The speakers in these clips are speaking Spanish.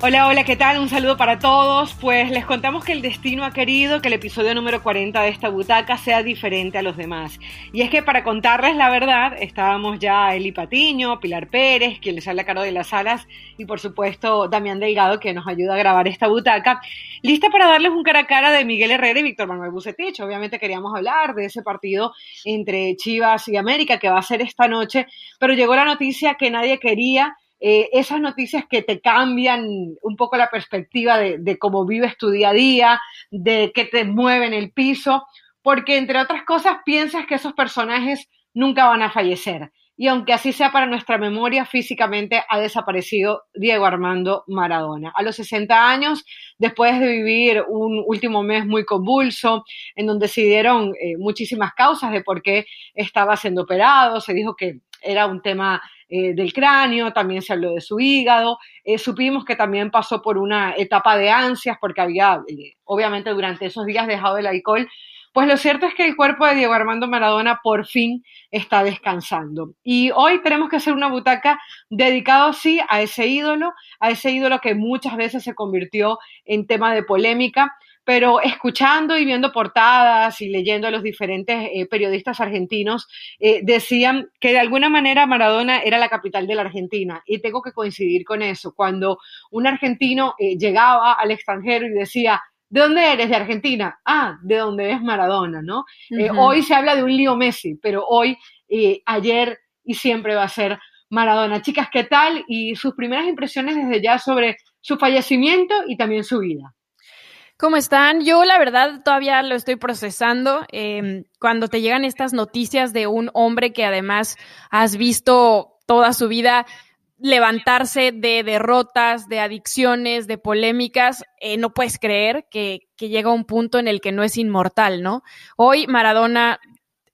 Hola, hola, ¿qué tal? Un saludo para todos. Pues les contamos que el destino ha querido que el episodio número 40 de esta butaca sea diferente a los demás. Y es que para contarles la verdad, estábamos ya Eli Patiño, Pilar Pérez, quien les habla Caro de las Alas, y por supuesto Damián Delgado, que nos ayuda a grabar esta butaca, lista para darles un cara a cara de Miguel Herrera y Víctor Manuel Bucetich. Obviamente queríamos hablar de ese partido entre Chivas y América que va a ser esta noche, pero llegó la noticia que nadie quería eh, esas noticias que te cambian un poco la perspectiva de, cómo vives tu día a día, de qué te mueven el piso, porque entre otras cosas piensas que esos personajes nunca van a fallecer. Y aunque así sea para nuestra memoria, físicamente ha desaparecido Diego Armando Maradona. A los 60 años, después de vivir un último mes muy convulso, en donde se dieron eh, muchísimas causas de por qué estaba siendo operado, se dijo que era un tema eh, del cráneo, también se habló de su hígado, eh, supimos que también pasó por una etapa de ansias porque había, eh, obviamente durante esos días dejado el alcohol, pues lo cierto es que el cuerpo de Diego Armando Maradona por fin está descansando. Y hoy tenemos que hacer una butaca dedicado sí a ese ídolo, a ese ídolo que muchas veces se convirtió en tema de polémica, pero escuchando y viendo portadas y leyendo a los diferentes eh, periodistas argentinos, eh, decían que de alguna manera Maradona era la capital de la Argentina. Y tengo que coincidir con eso. Cuando un argentino eh, llegaba al extranjero y decía, ¿de dónde eres? De Argentina. Ah, de dónde es Maradona, ¿no? hoy se habla de un lío Messi, pero hoy, ayer y siempre va a ser Maradona. Chicas, ¿qué tal? Y sus primeras impresiones desde ya sobre su fallecimiento y también su vida. ¿Cómo están? Yo la verdad todavía lo estoy procesando. Em, cuando te llegan estas noticias de un hombre que además has visto toda su vida levantarse de derrotas, de adicciones, de polémicas, eh, no puedes creer que, que llega un punto en el que no es inmortal, ¿no? Hoy Maradona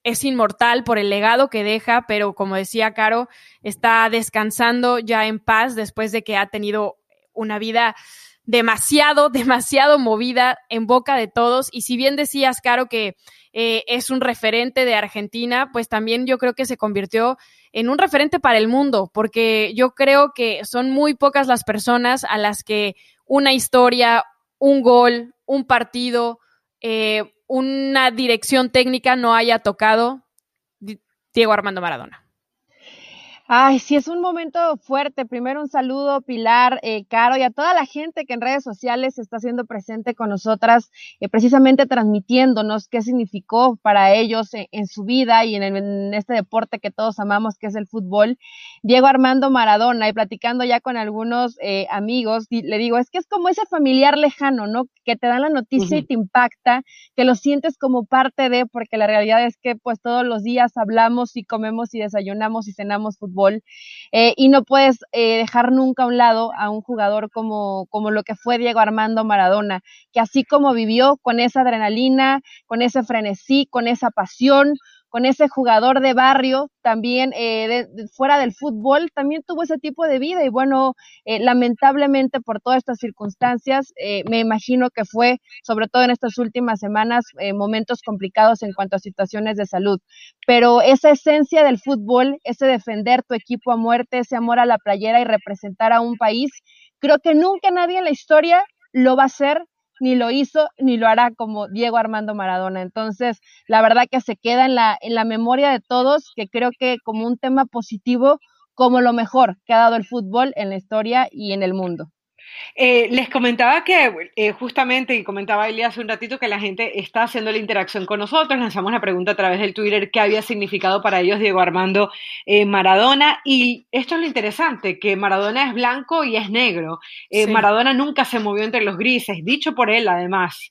es inmortal por el legado que deja, pero como decía Caro, está descansando ya en paz después de que ha tenido una vida demasiado, demasiado movida en boca de todos. Y si bien decías, Caro, que eh, es un referente de Argentina, pues también yo creo que se convirtió en un referente para el mundo, porque yo creo que son muy pocas las personas a las que una historia, un gol, un partido, eh, una dirección técnica no haya tocado Diego Armando Maradona. Ay, sí, es un momento fuerte. Primero un saludo, Pilar, eh, Caro, y a toda la gente que en redes sociales está siendo presente con nosotras, eh, precisamente transmitiéndonos qué significó para ellos en, su vida y en, este deporte que todos amamos, que es el fútbol. Diego Armando Maradona, y platicando ya con algunos eh, amigos, le digo, es que es como ese familiar lejano, ¿no? Que te dan la noticia y te impacta, que lo sientes como parte de, porque la realidad es que pues todos los días hablamos y comemos y desayunamos y cenamos fútbol eh, y no puedes eh, dejar nunca a un lado a un jugador como, como lo que fue Diego Armando Maradona, que así como vivió con esa adrenalina, con ese frenesí, con esa pasión, con ese jugador de barrio, también eh, fuera del fútbol, también tuvo ese tipo de vida y bueno, eh, lamentablemente por todas estas circunstancias, eh, me imagino que fue, sobre todo en estas últimas semanas, momentos complicados en cuanto a situaciones de salud. Pero esa esencia del fútbol, ese defender tu equipo a muerte, ese amor a la playera y representar a un país, creo que nunca nadie en la historia lo va a hacer ni lo hizo ni lo hará como Diego Armando Maradona. Entonces, la verdad que se queda en la, en la memoria de todos, que creo que como un tema positivo, como lo mejor que ha dado el fútbol en la historia y en el mundo. Eh, les comentaba que eh, justamente, y comentaba Elia hace un ratito, que la gente está haciendo la interacción con nosotros. Lanzamos la pregunta a través del Twitter qué había significado para ellos Diego Armando eh, Maradona. Y esto es lo interesante, que Maradona es blanco y es negro. Maradona nunca se movió entre los grises, dicho por él además,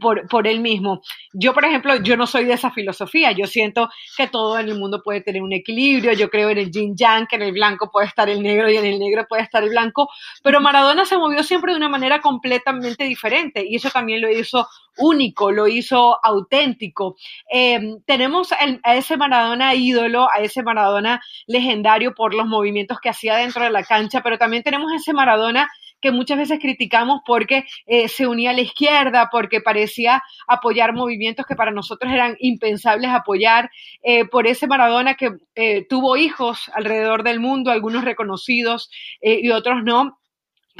por, por él mismo. Yo, por ejemplo, yo no soy de esa filosofía. Yo siento que todo en el mundo puede tener un equilibrio. Yo creo en el yin yang, que en el blanco puede estar el negro y en el negro puede estar el blanco. Pero Maradona se movió siempre de una manera completamente diferente y eso también lo hizo único, lo hizo auténtico. Em, tenemos a ese Maradona ídolo, a ese Maradona legendario por los movimientos que hacía dentro de la cancha, pero también tenemos ese Maradona que muchas veces criticamos porque eh, se unía a la izquierda, porque parecía apoyar movimientos que para nosotros eran impensables apoyar, eh, por ese Maradona que eh, tuvo hijos alrededor del mundo, algunos reconocidos y otros no,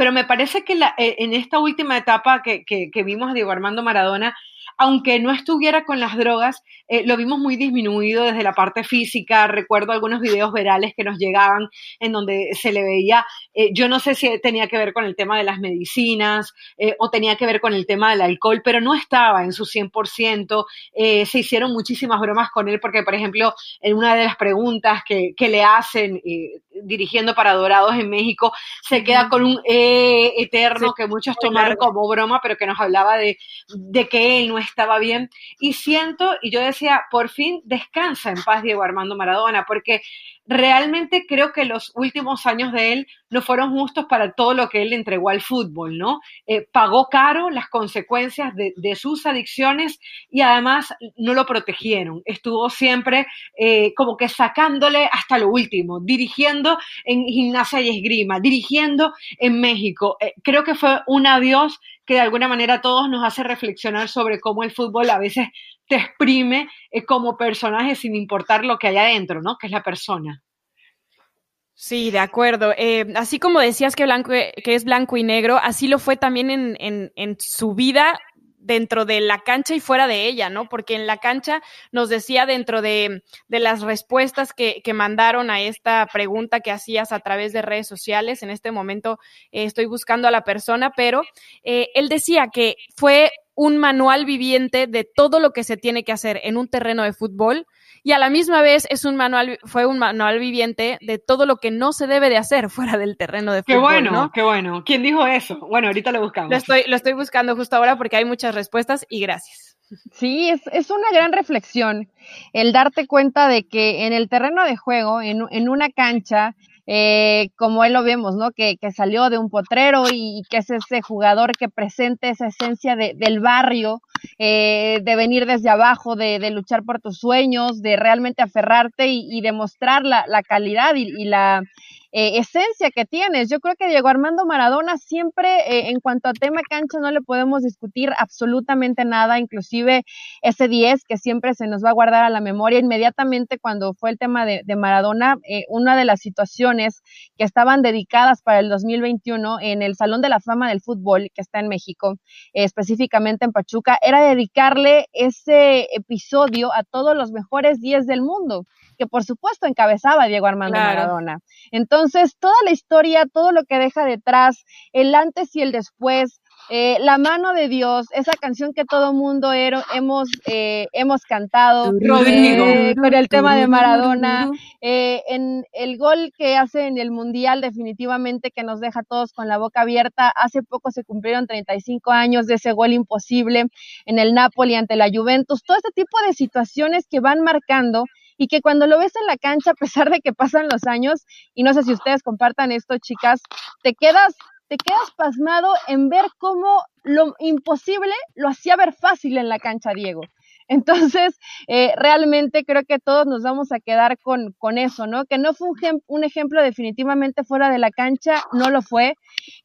pero me parece que eh, en esta última etapa que, que, vimos a Diego Armando Maradona, aunque no estuviera con las drogas, eh, lo vimos muy disminuido desde la parte física. Recuerdo algunos videos virales que nos llegaban en donde se le veía, eh, yo no sé si tenía que ver con el tema de las medicinas eh, o tenía que ver con el tema del alcohol, pero no estaba en su 100%. se hicieron muchísimas bromas con él porque, por ejemplo, en una de las preguntas que, que le hacen dirigiendo para Dorados en México, se queda con un eterno que muchos tomaron como broma, pero que nos hablaba de, de que él no estaba bien. Y siento, y yo decía, por fin descansa en paz Diego Armando Maradona, porque realmente creo que los últimos años de él no fueron justos para todo lo que él entregó al fútbol, ¿no? Eh, pagó caro las consecuencias de, sus adicciones y además no lo protegieron. Estuvo siempre eh, como que sacándole hasta lo último, dirigiendo en gimnasia y esgrima, dirigiendo en México. Eh, creo que fue un adiós que de alguna manera a todos nos hace reflexionar sobre cómo el fútbol a veces te exprime eh, como personaje sin importar lo que hay adentro, ¿no? Que es la persona. Sí, de acuerdo. Eh, así como decías que, es blanco y negro, así lo fue también en, su vida dentro de la cancha y fuera de ella, ¿no? Porque en la cancha nos decía dentro de, las respuestas que, mandaron a esta pregunta que hacías a través de redes sociales, en este momento eh, estoy buscando a la persona, pero él decía que fue un manual viviente de todo lo que se tiene que hacer en un terreno de fútbol y a la misma vez es un manual, fue un manual viviente de todo lo que no se debe de hacer fuera del terreno de fútbol. Qué bueno, qué bueno. ¿Quién dijo eso? Bueno, ahorita lo buscamos. Lo estoy, lo estoy buscando justo ahora porque hay muchas respuestas y gracias. Sí, es, es una gran reflexión el darte cuenta de que en el terreno de juego, en, en una cancha, eh, como él lo vemos, ¿no? Que, que, salió de un potrero y, que es ese jugador que presenta esa esencia de, del barrio, eh, de venir desde abajo, de, de, luchar por tus sueños, de realmente aferrarte y, y demostrar la, la calidad y, y la eh, esencia que tienes. Yo creo que Diego Armando Maradona siempre, eh, en cuanto a tema cancha, no le podemos discutir absolutamente nada, inclusive ese 10 que siempre se nos va a guardar a la memoria. Inmediatamente cuando fue el tema de, Maradona, eh, una de las situaciones que estaban dedicadas para el 2021 en el Salón de la Fama del Fútbol, que está en México, específicamente en Pachuca, era dedicarle ese episodio a todos los mejores 10 del mundo que por supuesto encabezaba Diego Armando Maradona. Entonces, toda la historia, todo lo que deja detrás, el antes y el después, eh, la mano de Dios, esa canción que todo mundo hemos, eh, hemos cantado eh, con el tema de Maradona, en el gol que hace en el Mundial definitivamente que nos deja todos con la boca abierta, hace poco se cumplieron 35 años de ese gol imposible en el Napoli ante la Juventus, todo este tipo de situaciones que van marcando y que cuando lo ves en la cancha, a pesar de que pasan los años, y no sé si ustedes compartan esto, chicas, te quedas, te quedas pasmado en ver cómo lo imposible lo hacía ver fácil en la cancha Diego. Entonces, eh, realmente creo que todos nos vamos a quedar con, con eso, ¿no? Que no fue un, ejemplo definitivamente fuera de la cancha, no lo fue.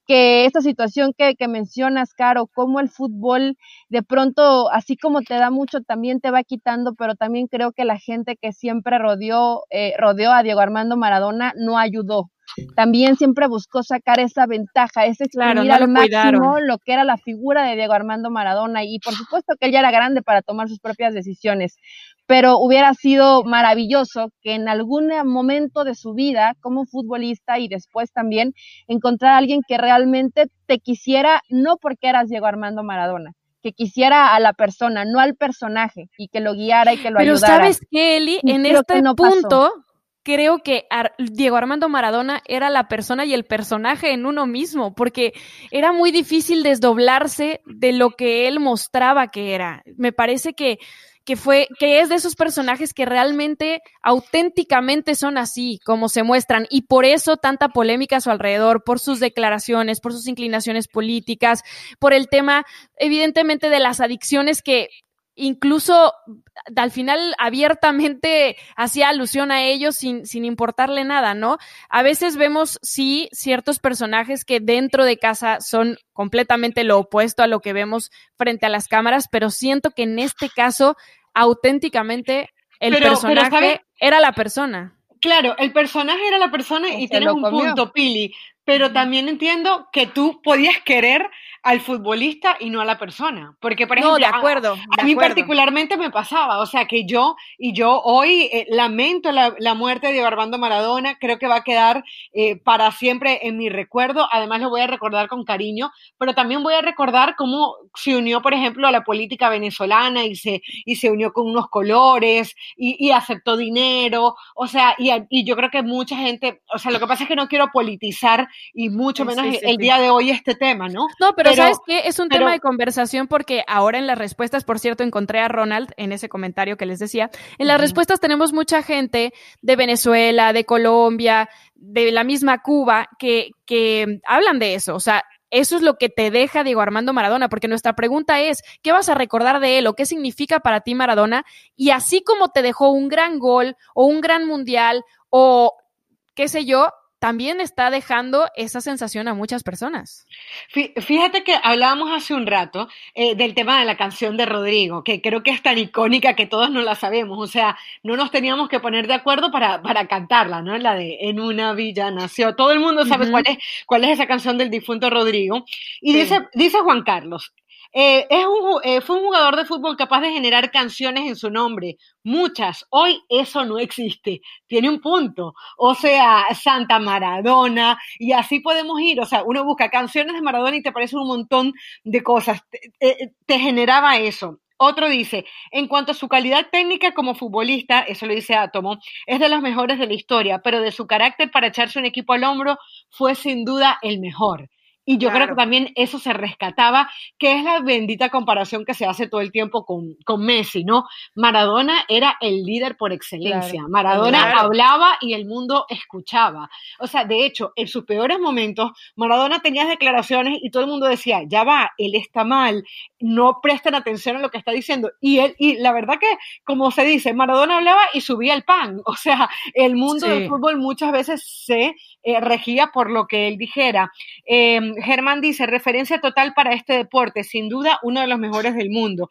Que esta situación que, que mencionas, Caro, como el fútbol de pronto, así como te da mucho, también te va quitando, pero también creo que la gente que siempre rodeó, eh, rodeó a Diego Armando Maradona no ayudó también siempre buscó sacar esa ventaja, ese exprimir al máximo lo que era la figura de Diego Armando Maradona y por supuesto que él ya era grande para tomar sus propias decisiones, pero hubiera sido maravilloso que en algún momento de su vida como futbolista y después también encontrar a alguien que realmente te quisiera no porque eras Diego Armando Maradona, que quisiera a la persona, no al personaje, y que lo guiara y que lo ayudara. Pero sabes que, Eli, en este punto, creo que Diego Armando Maradona era la persona y el personaje en uno mismo, porque era muy difícil desdoblarse de lo que él mostraba que era. Me parece que, que fue, que es de esos personajes que realmente auténticamente son así, como se muestran, y por eso tanta polémica a su alrededor, por sus declaraciones, por sus inclinaciones políticas, por el tema, evidentemente, de las adicciones que incluso al final abiertamente hacía alusión a ellos sin, sin importarle nada, ¿no? A veces vemos, sí, ciertos personajes que dentro de casa son completamente lo opuesto a lo que vemos frente a las cámaras, pero siento que en este caso, auténticamente, el personaje era la persona. Claro, el personaje era la persona y tienes un punto, Pili, pero también entiendo que tú podías querer al futbolista y no a la persona. Porque, por ejemplo, de acuerdo, a, mí particularmente me pasaba, o sea, que yo, y yo hoy eh, lamento la, muerte de Armando Maradona, creo que va a quedar eh, para siempre en mi recuerdo, además lo voy a recordar con cariño, pero también voy a recordar cómo se unió, por ejemplo, a la política venezolana y se, y se unió con unos colores y, aceptó dinero, o sea, y, y, yo creo que mucha gente, o sea, lo que pasa es que no quiero politizar y mucho menos el día de hoy este tema, ¿no? No, pero ¿sabes qué? Es un tema de conversación porque ahora en las respuestas, por cierto, encontré a Ronald en ese comentario que les decía. En las respuestas tenemos mucha gente de Venezuela, de Colombia, de la misma Cuba, que, que hablan de eso. O sea, eso es lo que te deja Diego Armando Maradona, porque nuestra pregunta es, ¿qué vas a recordar de él o qué significa para ti Maradona? Y así como te dejó un gran gol o un gran mundial o qué sé yo, también está dejando esa sensación a muchas personas. Fíjate que hablábamos hace un rato eh, del tema de la canción de Rodrigo, que creo que es tan icónica que todos no la sabemos, o sea, no nos teníamos que poner de acuerdo para, para cantarla, ¿no? La de En una villa nació. Todo el mundo sabe cuál, es, cuál es esa canción del difunto Rodrigo. Y dice, dice Juan Carlos, eh, es un, eh, fue un jugador de fútbol capaz de generar canciones en su nombre, muchas. Hoy eso no existe. Tiene un punto. O sea, Santa Maradona, y así podemos ir. O sea, uno busca canciones de Maradona y te parece un montón de cosas. Te, te generaba eso. Otro dice, en cuanto a su calidad técnica como futbolista, eso lo dice Átomo, es de los mejores de la historia, pero de su carácter para echarse un equipo al hombro fue sin duda el mejor. Y yo creo que también eso se rescataba, que es la bendita comparación que se hace todo el tiempo con, con Messi, ¿no? Maradona era el líder por excelencia. Maradona hablaba y el mundo escuchaba. O sea, de hecho, en sus peores momentos, Maradona tenía declaraciones y todo el mundo decía, ya va, él está mal, no prestan atención a lo que está diciendo. Y él, y la verdad que, como se dice, Maradona hablaba y subía el pan. O sea, el mundo del fútbol muchas veces se eh, regía por lo que él dijera. Em, Germán dice, referencia total para este deporte, sin duda uno de los mejores del mundo.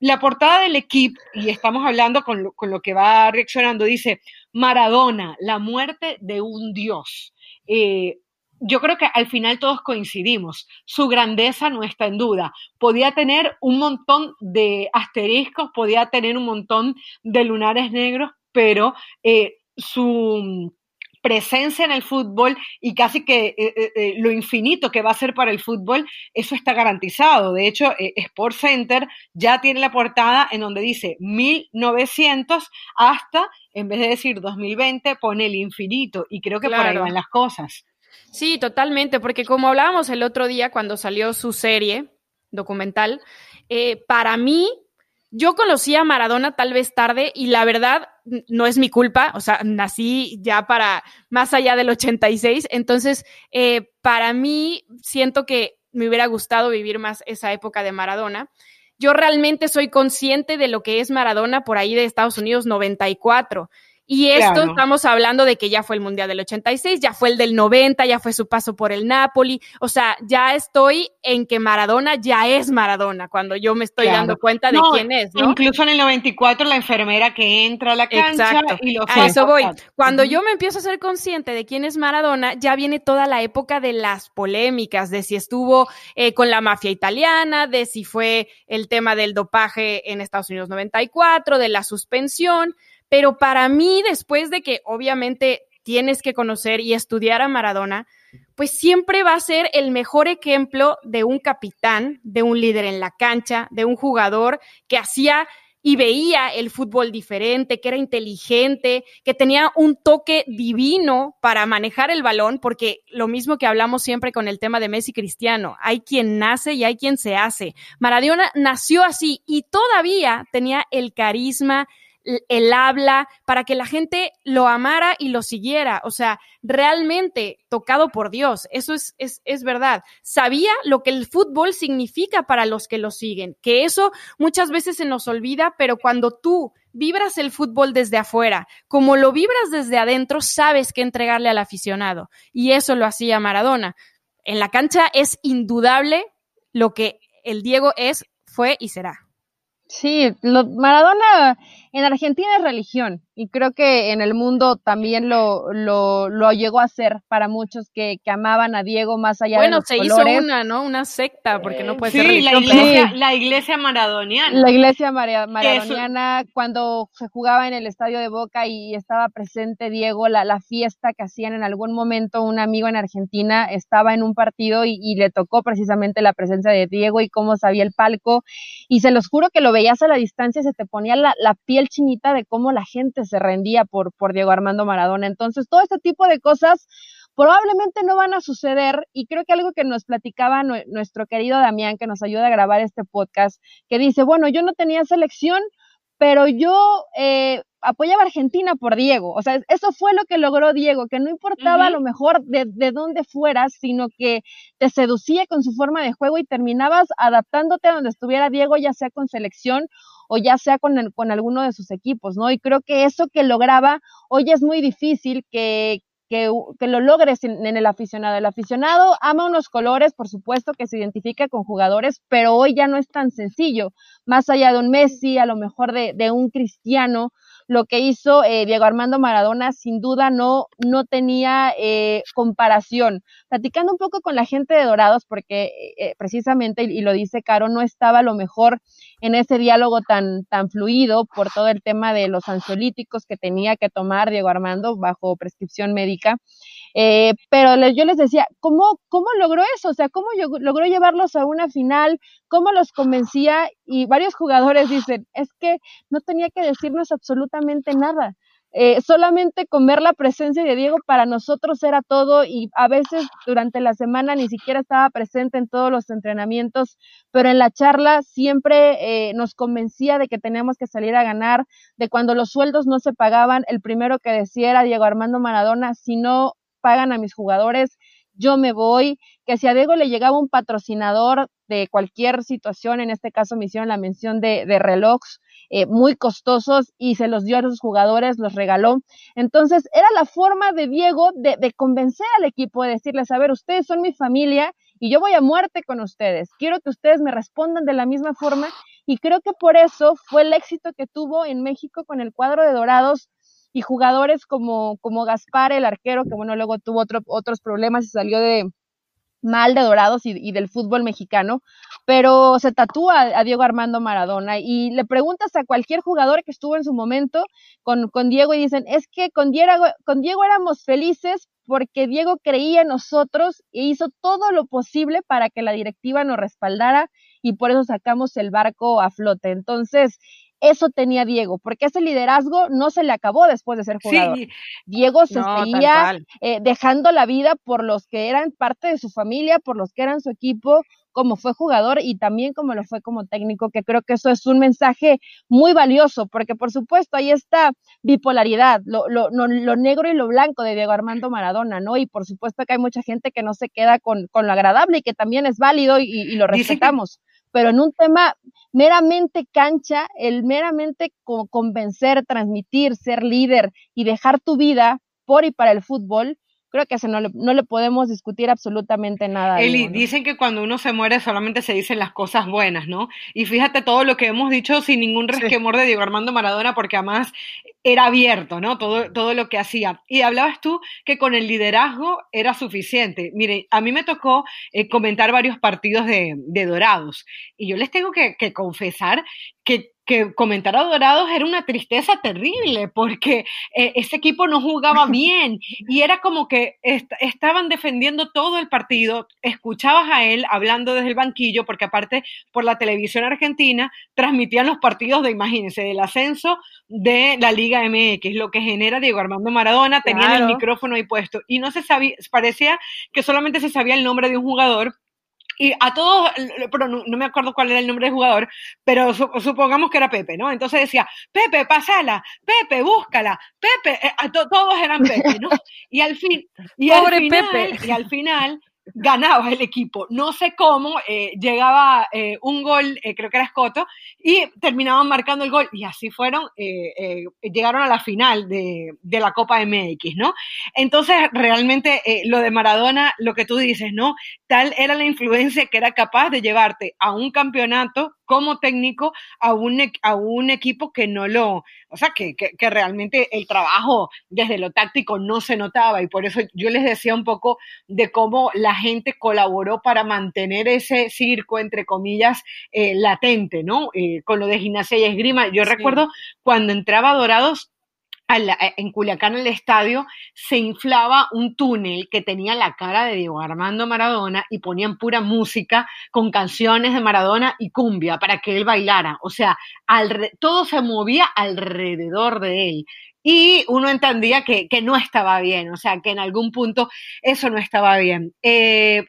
La portada del equipo, y estamos hablando con lo, que va reaccionando, dice, Maradona, la muerte de un dios. Eh, yo creo que al final todos coincidimos. Su grandeza no está en duda. Podía tener un montón de asteriscos, podía tener un montón de lunares negros, pero eh, su presencia en el fútbol y casi que eh, eh, eh, lo infinito que va a ser para el fútbol, eso está garantizado. De hecho, Sport Center ya tiene la portada en donde dice 1900 hasta, en vez de decir 2020, pone el infinito y creo que por ahí van las cosas. Sí, totalmente, porque como hablábamos el otro día cuando salió su serie documental, para mí yo conocí a Maradona tal vez tarde y la verdad no es mi culpa, o sea, nací ya para más allá del 86, entonces eh, para mí siento que me hubiera gustado vivir más esa época de Maradona. Yo realmente soy consciente de lo que es Maradona por ahí de Estados Unidos 94. Y esto estamos hablando de que ya fue el Mundial del 86, ya fue el del 90, ya fue su paso por el Napoli. O sea, ya estoy en que Maradona ya es Maradona, cuando yo me estoy dando cuenta de quién es, ¿no? Incluso en el 94 la enfermera que entra a la cancha y lo A eso voy. Cuando yo me empiezo a ser consciente de quién es Maradona, ya viene toda la época de las polémicas, de si estuvo eh, con la mafia italiana, de si fue el tema del dopaje en Estados Unidos 94, de la suspensión. Pero para mí, después de que obviamente tienes que conocer y estudiar a Maradona, pues siempre va a ser el mejor ejemplo de un capitán, de un líder en la cancha, de un jugador que hacía y veía el fútbol diferente, que era inteligente, que tenía un toque divino para manejar el balón, porque lo mismo que hablamos siempre con el tema de Messi Cristiano, hay quien nace y hay quien se hace. Maradona nació así y todavía tenía el carisma, el habla, para que la gente lo amara y lo siguiera. O sea, realmente tocado por Dios. Eso es, es, es, verdad. Sabía lo que el fútbol significa para los que lo siguen, que eso muchas veces se nos olvida, pero cuando tú vibras el fútbol desde afuera, como lo vibras desde adentro, sabes qué entregarle al aficionado. Y eso lo hacía Maradona. En la cancha es indudable lo que el Diego es, fue y será. Sí, lo, Maradona en Argentina es religión. Y creo que en el mundo también lo, lo, lo llegó a hacer para muchos que, que, amaban a Diego más allá de los colores. Bueno, se hizo una, ¿no? Una secta, porque no puede sí, ser la iglesia, la iglesia maradoniana. La iglesia maradoniana, cuando se jugaba en el estadio de Boca y estaba presente Diego, la, la fiesta que hacían en algún momento un amigo en Argentina estaba en un partido y, y le tocó precisamente la presencia de Diego y cómo sabía el palco. Y se los juro que lo veías a la distancia y se te ponía la, la piel chinita de cómo la gente se rendía por, por Diego Armando Maradona. Entonces, todo este tipo de cosas probablemente no van a suceder y creo que algo que nos platicaba nuestro querido Damián, que nos ayuda a grabar este podcast, que dice, bueno, yo no tenía selección, pero yo eh, apoyaba a Argentina por Diego. O sea, eso fue lo que logró Diego, que no importaba a lo mejor de, de, dónde fueras, sino que te seducía con su forma de juego y terminabas adaptándote a donde estuviera Diego, ya sea con selección o ya sea con, con alguno de sus equipos, ¿no? Y creo que eso que lograba hoy es muy difícil que, que, que, lo logres en, en, el aficionado. El aficionado ama unos colores, por supuesto, que se identifica con jugadores, pero hoy ya no es tan sencillo. Más allá de un Messi, a lo mejor de, de un Cristiano, lo que hizo eh, Diego Armando Maradona sin duda no, no tenía eh, comparación. Platicando un poco con la gente de Dorados, porque eh, precisamente, y, y, lo dice Caro, no estaba a lo mejor en ese diálogo tan, tan fluido por todo el tema de los ansiolíticos que tenía que tomar Diego Armando bajo prescripción médica. Eh, pero yo les decía, ¿cómo, ¿cómo logró eso? O sea, ¿cómo logró llevarlos a una final? ¿Cómo los convencía? Y varios jugadores dicen, es que no tenía que decirnos absolutamente nada. Eh, solamente con ver la presencia de Diego para nosotros era todo y a veces durante la semana ni siquiera estaba presente en todos los entrenamientos, pero en la charla siempre eh, nos convencía de que teníamos que salir a ganar, de cuando los sueldos no se pagaban, el primero que decía era Diego Armando Maradona, si no pagan a mis jugadores, yo me voy, que si a Diego le llegaba un patrocinador de cualquier situación, en este caso me hicieron la mención de, relojes eh, muy costosos y se los dio a los jugadores, los regaló. Entonces era la forma de Diego de, de convencer al equipo, de decirles, a ver, ustedes son mi familia y yo voy a muerte con ustedes. Quiero que ustedes me respondan de la misma forma y creo que por eso fue el éxito que tuvo en México con el cuadro de Dorados y jugadores como, como Gaspar, el arquero, que bueno, luego tuvo otro, otros problemas y salió de mal de Dorados y, del fútbol mexicano, pero se tatúa a Diego Armando Maradona y le preguntas a cualquier jugador que estuvo en su momento con, con Diego y dicen, es que con Diego, con Diego éramos felices porque Diego creía en nosotros e hizo todo lo posible para que la directiva nos respaldara y por eso sacamos el barco a flote. Entonces, eso tenía Diego, porque ese liderazgo no se le acabó después de ser jugador. Sí. Diego se no, seguía eh, dejando la vida por los que eran parte de su familia, por los que eran su equipo, como fue jugador y también como lo fue como técnico, que creo que eso es un mensaje muy valioso, porque por supuesto ahí está bipolaridad, lo, lo, lo, lo negro y lo blanco de Diego Armando Maradona, ¿no? Y por supuesto que hay mucha gente que no se queda con, con lo agradable y que también es válido y, y lo respetamos. Pero en un tema meramente cancha, el meramente convencer, transmitir, ser líder y dejar tu vida por y para el fútbol, creo que eso no le, no le podemos discutir absolutamente nada. Eli, ¿no? dicen que cuando uno se muere solamente se dicen las cosas buenas, ¿no? Y fíjate todo lo que hemos dicho sin ningún resquemor sí. de Diego Armando Maradona, porque además era abierto, ¿no? Todo, todo lo que hacía. Y hablabas tú que con el liderazgo era suficiente. Mire, a mí me tocó eh, comentar varios partidos de, de, Dorados y yo les tengo que, que confesar que que comentar a Dorados era una tristeza terrible porque eh, ese equipo no jugaba bien y era como que est estaban defendiendo todo el partido, escuchabas a él hablando desde el banquillo porque aparte por la televisión argentina transmitían los partidos de, imagínense, del ascenso de la Liga MX, lo que genera Diego Armando Maradona, tenían claro. el micrófono ahí puesto y no se sabía, parecía que solamente se sabía el nombre de un jugador y a todos, pero no, no, me acuerdo cuál era el nombre del jugador, pero su, supongamos que era Pepe, ¿no? Entonces decía, Pepe, pasala, Pepe, búscala, Pepe, eh, a to, todos eran Pepe, ¿no? Y al fin, y Pobre al final, Pepe. y al final ganaba el equipo. No sé cómo, eh, llegaba eh, un gol, eh, creo que era Escoto, y terminaban marcando el gol. Y así fueron, llegaron a la final de, de, la Copa MX, ¿no? Entonces, realmente lo de Maradona, lo que tú dices, ¿no? Tal era la influencia que era capaz de llevarte a un campeonato como técnico a un, a un equipo que no lo, o sea, que, que, realmente el trabajo desde lo táctico no se notaba y por eso yo les decía un poco de cómo la gente colaboró para mantener ese circo, entre comillas, eh, latente, ¿no? Eh, con lo de gimnasia y esgrima. Yo recuerdo cuando entraba Dorados, en Culiacán, el estadio, se inflaba un túnel que tenía la cara de Diego Armando Maradona y ponían pura música con canciones de Maradona y cumbia para que él bailara. O sea, todo se movía alrededor de él. Y uno entendía que, no estaba bien, o sea, que en algún punto eso no estaba bien. Eh,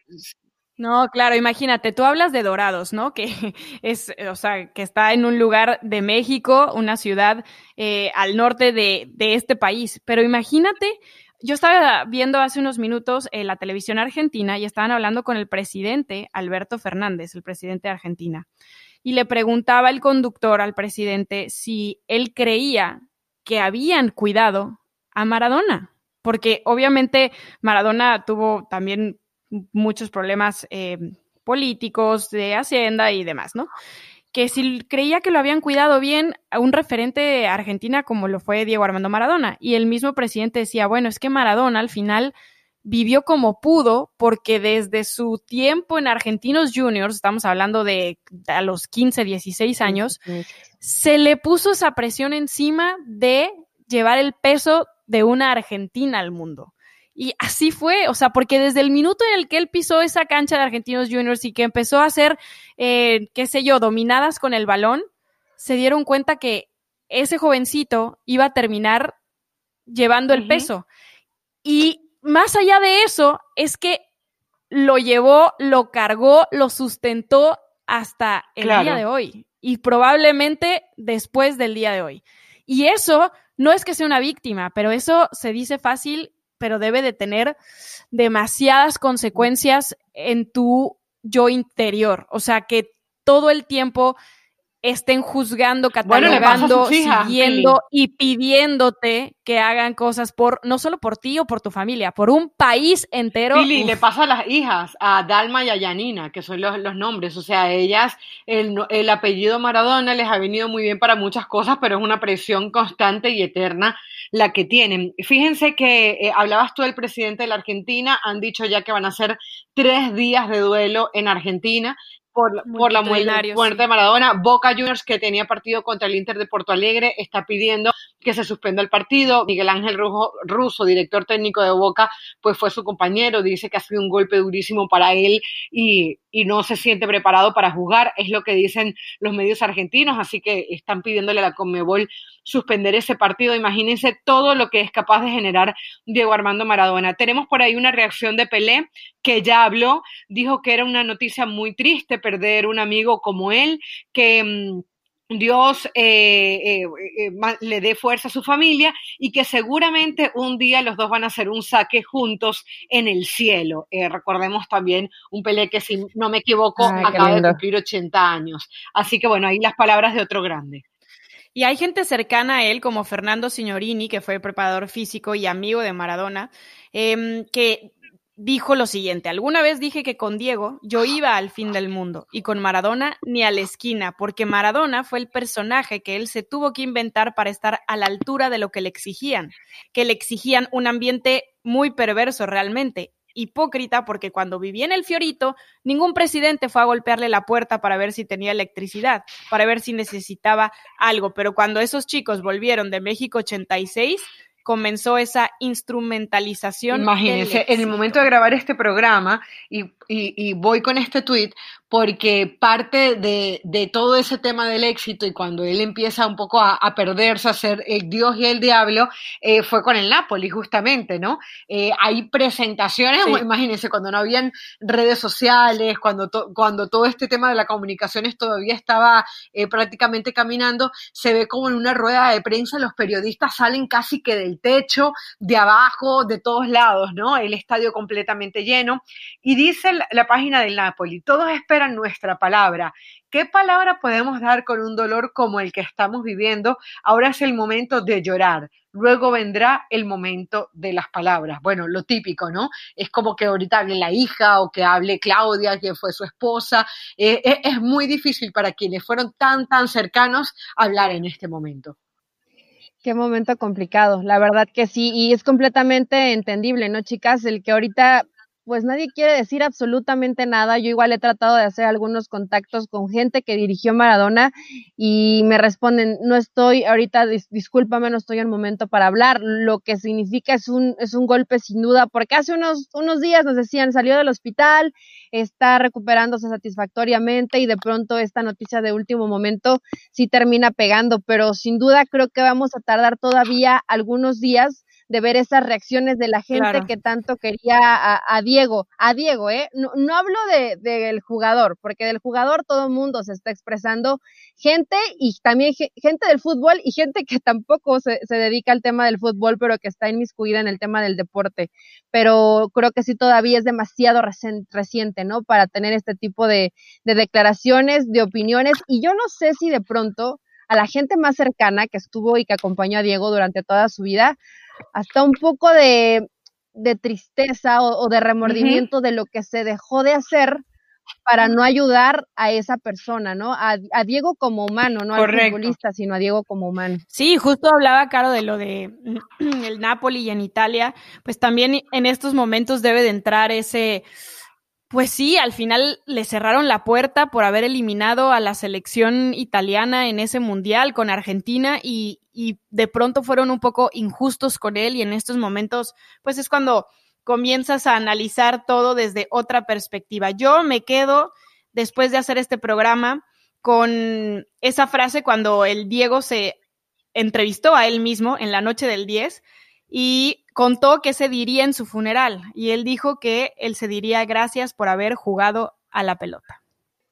no, claro, imagínate, tú hablas de Dorados, ¿no? Que es, o sea, que está en un lugar de México, una ciudad eh, al norte de, este país. Pero imagínate, yo estaba viendo hace unos minutos eh, la televisión argentina y estaban hablando con el presidente Alberto Fernández, el presidente de Argentina, y le preguntaba el conductor al presidente si él creía que habían cuidado a Maradona, porque obviamente Maradona tuvo también muchos problemas eh, políticos, de Hacienda y demás, ¿no? Que si creía que lo habían cuidado bien a un referente Argentina como lo fue Diego Armando Maradona. Y el mismo presidente decía, bueno, es que Maradona al final vivió como pudo porque desde su tiempo en Argentinos Juniors, estamos hablando de a los 15, 16 años, se le puso esa presión encima de llevar el peso de una Argentina al mundo. Y así fue, o sea, porque desde el minuto en el que él pisó esa cancha de Argentinos Juniors y que empezó a ser, eh, qué sé yo, dominadas con el balón, se dieron cuenta que ese jovencito iba a terminar llevando el peso. Y más allá de eso, es que lo llevó, lo cargó, lo sustentó hasta el día de hoy y probablemente después del día de hoy. Y eso no es que sea una víctima, pero eso se dice fácil pero debe de tener demasiadas consecuencias en tu yo interior. O sea, que todo el tiempo estén juzgando, catalogando, siguiendo y pidiéndote que hagan cosas por, no solo por ti o por tu familia, por un país entero. Pili, le pasa a las hijas, a Dalma y a Yanina, que son los, los nombres, o sea, ellas, el, el, apellido Maradona les ha venido muy bien para muchas cosas, pero es una presión constante y eterna la que tienen. Fíjense que eh, hablabas tú del presidente de la Argentina, han dicho ya que van a ser tres días de duelo en Argentina por, por la muerte, de Maradona. Boca Juniors, que tenía partido contra el Inter de Porto Alegre, está pidiendo que se suspenda el partido. Miguel Ángel Russo, director técnico de Boca, pues fue su compañero, dice que ha sido un golpe durísimo para él y, y no se siente preparado para jugar, es lo que dicen los medios argentinos, así que están pidiéndole a la Conmebol suspender ese partido. Imagínense todo lo que es capaz de generar Diego Armando Maradona. Tenemos por ahí una reacción de Pelé que ya habló, dijo que era una noticia muy triste perder un amigo como él, que mm, Dios eh, eh, eh, le dé fuerza a su familia y que seguramente un día los dos van a hacer un saque juntos en el cielo. recordemos también un Pelé que, si no me equivoco, acaba de cumplir 80 años. Así que bueno, ahí las palabras de otro grande. Y hay gente cercana a él, como Fernando Signorini, que fue preparador físico y amigo de Maradona, em, que dijo lo siguiente, alguna vez dije que con Diego yo iba al fin del mundo y con Maradona ni a la esquina, porque Maradona fue el personaje que él se tuvo que inventar para estar a la altura de lo que le exigían, que le exigían un ambiente muy perverso realmente, hipócrita porque cuando vivía en el Fiorito, ningún presidente fue a golpearle la puerta para ver si tenía electricidad, para ver si necesitaba algo, pero cuando esos chicos volvieron de México 86, comenzó esa instrumentalización. Imagínense, en el momento de grabar este programa, y, y, y voy con este tweet, porque parte de, de, todo ese tema del éxito y cuando él empieza un poco a, a perderse, a ser el Dios y el diablo, eh, fue con el Napoli, justamente, ¿no? Eh, hay presentaciones, imagínense, cuando no habían redes sociales, cuando, cuando todo este tema de la comunicaciones todavía estaba eh, prácticamente caminando, se ve como en una rueda de prensa los periodistas salen casi que del techo, de abajo, de todos lados, ¿no? El estadio completamente lleno. Y dice la, la página del Napoli, todos esperan nuestra palabra. ¿Qué palabra podemos dar con un dolor como el que estamos viviendo? Ahora es el momento de llorar. Luego vendrá el momento de las palabras. Bueno, lo típico, ¿no? Es como que ahorita hable la hija o que hable Claudia, que fue su esposa. Eh, es muy difícil para quienes fueron tan, tan cercanos hablar en este momento. Qué momento complicado, la verdad que sí, y es completamente entendible, ¿no, chicas? El que ahorita pues nadie quiere decir absolutamente nada. Yo igual he tratado de hacer algunos contactos con gente que dirigió Maradona y me responden, no estoy ahorita, discúlpame, no estoy en momento para hablar. Lo que significa es un, es un golpe sin duda, porque hace unos, unos días nos decían, salió del hospital, está recuperándose satisfactoriamente y de pronto esta noticia de último momento sí termina pegando, pero sin duda creo que vamos a tardar todavía algunos días de ver esas reacciones de la gente que tanto quería a, Diego, a Diego, ¿eh? No, no hablo del de, jugador, porque del jugador todo el mundo se está expresando, gente y también gente del fútbol y gente que tampoco se, se, dedica al tema del fútbol, pero que está inmiscuida en el tema del deporte. Pero creo que sí todavía es demasiado reciente, ¿no? Para tener este tipo de, de declaraciones, de opiniones, y yo no sé si de pronto a la gente más cercana que estuvo y que acompañó a Diego durante toda su vida, hasta un poco de, tristeza o, de remordimiento de lo que se dejó de hacer para no ayudar a esa persona, ¿no? A, Diego como humano, no al futbolista, sino a Diego como humano. Sí, justo hablaba, Caro, de lo de el Napoli y en Italia, pues también en estos momentos debe de entrar ese pues sí, al final le cerraron la puerta por haber eliminado a la selección italiana en ese mundial con Argentina y, y, de pronto fueron un poco injustos con él y en estos momentos pues es cuando comienzas a analizar todo desde otra perspectiva. Yo me quedo después de hacer este programa con esa frase cuando el Diego se entrevistó a él mismo en la noche del 10 y contó qué se diría en su funeral y él dijo que él se diría gracias por haber jugado a la pelota.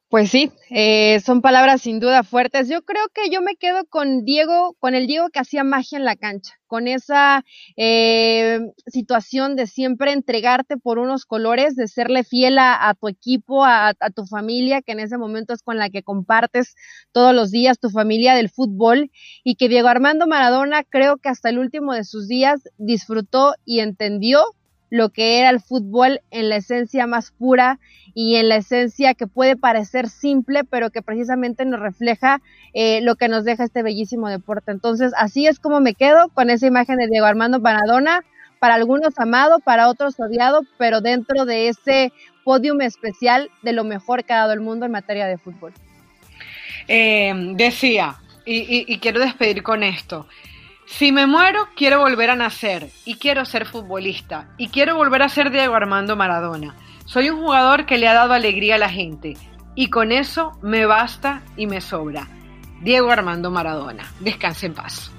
Pues sí, eh, son palabras sin duda fuertes. Yo creo que yo me quedo con Diego, con el Diego que hacía magia en la cancha, con esa eh, situación de siempre entregarte por unos colores, de serle fiel a, tu equipo, a, a, tu familia, que en ese momento es con la que compartes todos los días, tu familia del fútbol, y que Diego Armando Maradona creo que hasta el último de sus días disfrutó y entendió lo que era el fútbol en la esencia más pura y en la esencia que puede parecer simple, pero que precisamente nos refleja eh, lo que nos deja este bellísimo deporte. Entonces, así es como me quedo con esa imagen de Diego Armando Maradona, para algunos amado, para otros odiado, pero dentro de ese podium especial de lo mejor que ha dado el mundo en materia de fútbol. Eh, decía, y quiero despedir con esto, si me muero, quiero volver a nacer y quiero ser futbolista y quiero volver a ser Diego Armando Maradona. Soy un jugador que le ha dado alegría a la gente y con eso me basta y me sobra. Diego Armando Maradona. Descanse en paz.